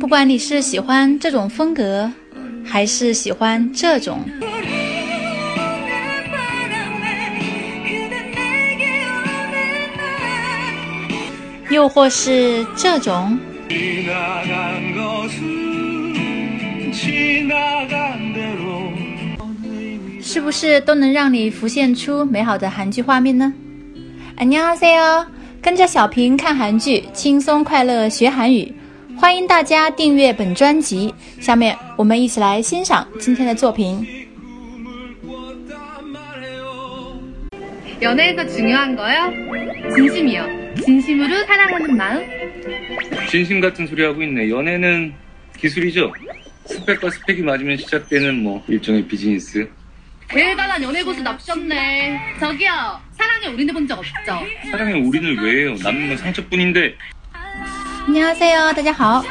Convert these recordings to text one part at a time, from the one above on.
不管你是喜欢这种风格，还是喜欢这种，又或是这种，是不是都能让你浮现出美好的韩剧画面呢？안녕하세요， 跟着小平看韩剧，轻松快乐学韩语。欢迎大家订阅本专辑。下面我们一起来欣赏今天的作品。연애에서중요한거요진심이요진심으로사랑하는마음 진심같은소리하고있네연애는기술이죠스펙과스펙이맞으면시작되는뭐일종의비즈니스 대단한연애고수납셨네저기요 사랑에올인해본적없죠사랑에올인을왜해요남는건상처뿐인데你好，C.O. 大家好。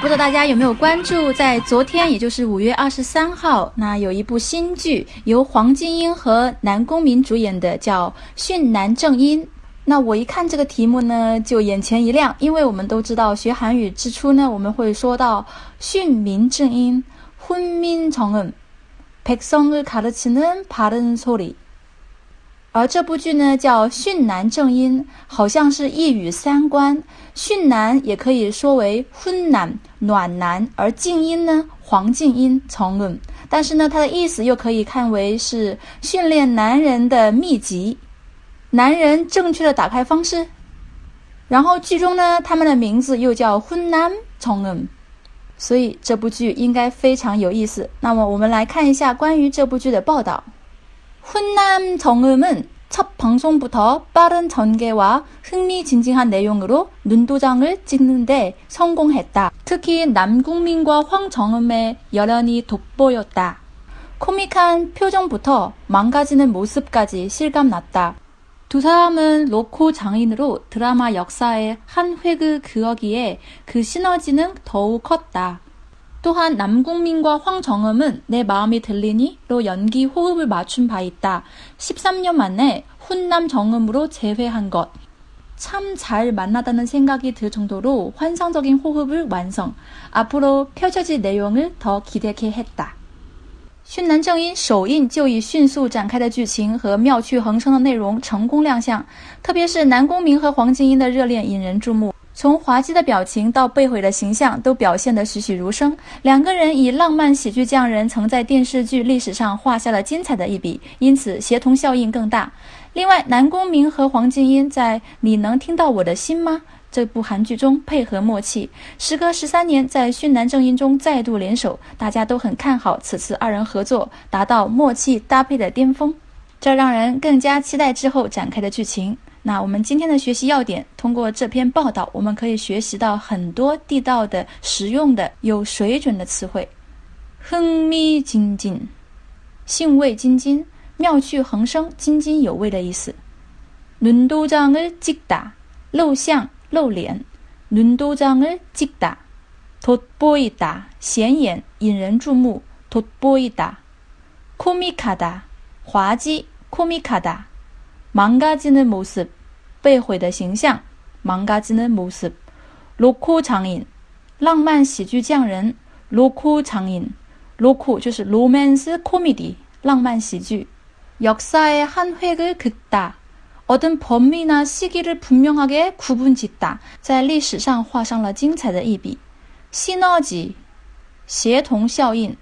不知道大家有没有关注，在昨天，也就是五月二十三号，那有一部新剧，由黄晶英和南宫珉主演的，叫《训男正音》。那我一看这个题目呢，就眼前一亮，因为我们都知道，学韩语之初呢，我们会说到“训民正音”，“훈민정 음”，“백성을가르치는바른소 리”。 而这部剧呢叫《训男正音》，好像是一语三关。训男也可以说为昏男、暖男，而静音呢黄静音从嗯，但是呢它的意思又可以看为是训练男人的秘籍，男人正确的打开方式。然后剧中呢他们的名字又叫昏男从嗯，所以这部剧应该非常有意思。那么我们来看一下关于这部剧的报道。 훈남 정음은 첫 방송부터 빠른 전개와 흥미진진한 내용으로 눈도장을 찍는데 성공했다. 특히 남국민과 황정음의 열연이 돋보였다. 코믹한 표정부터 망가지는 모습까지 실감났다. 두 사람은 로코 장인으로 드라마 역사의 한 획을 그어기에 그 시너지는 더욱 컸다. 또한 남궁민과 황정음은 내 마음이 들리니로 연기 호흡을 맞춘 바 있다. 13년 만에 훈남 정음으로 재회한 것. 참 잘 만나다는 생각이 들 정도로 환상적인 호흡을 완성. 앞으로 펼쳐질 내용을 더 기대케 했다. 训男正音首映就以迅速展开的剧情和妙趣横生的内容成功亮相，特别是南宫珉和黄晶英的热恋引人注目。 从滑稽的表情到被毁的形象都表现得栩栩如生。两个人以浪漫喜剧匠人，曾在电视剧历史上画下了精彩的一笔，因此协同效应更大。另外，南宫珉和黄静音在《你能听到我的心吗》这部韩剧中配合默契，时隔十三年在《训男正音》中再度联手，大家都很看好此次二人合作达到默契搭配的巅峰，这让人更加期待之后展开的剧情。那我们今天的学习要点，通过这篇报道，我们可以学习到很多地道的、实用的、有水准的词汇。흥미津津，兴味津津，妙趣横生，津津有味的意思。눈도장을찍 다， 露相、露脸。눈도장을찍 다， 돋보이 다， 显眼、引人注目。돋보이 다， 코믹하 다， 滑稽。코믹하 다。 망가지는모습被毁的形象。망가지는모습로코장 인， 浪漫喜剧匠人。로코장 인， 로코就是 romance comedy，浪漫喜剧。역사의한획을긋 다， 어떤범위나시기를분명하게구분짓 다， 在历史上画上了精彩的一笔。시너 지， 协同效应。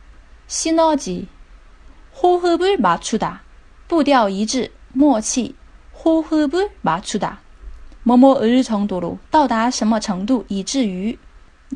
시너 지， 호흡을맞추 다， 步调一致，默契。 호흡을 맞추다. 뭐뭐을 정도로 到达 什么程度以至于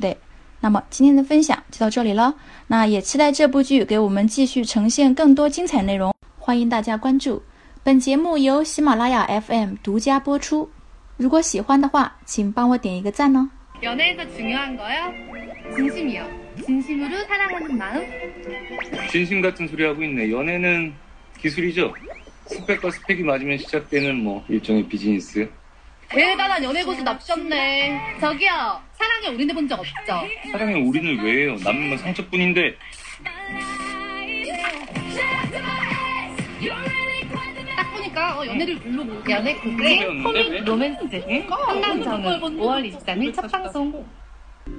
对那么今天的分享就到这里了那也期待这部剧给我们继续呈现更多精彩内容欢迎大家关注本节目由喜马拉雅 fm 独家播出如果喜欢的话请帮我点一个赞哦연애에서중요한거요진심이요진심으로사랑하는마음진심같은소리하고있네연애는기술이죠 스펙과 스펙이 맞으면 시작되는 뭐 일종의 비즈니스. 대단한 연애 고수 납셨네. 저기요, 사랑에 올인해 본 적 없죠? 사랑에 올인을 왜 해요? 남는 건 상처뿐인데. 딱 보니까 어, 연애를 불러보고 연애 국제 배웠는데, 왜? 코믹 로맨스 한강정은 5월 23일 첫 방송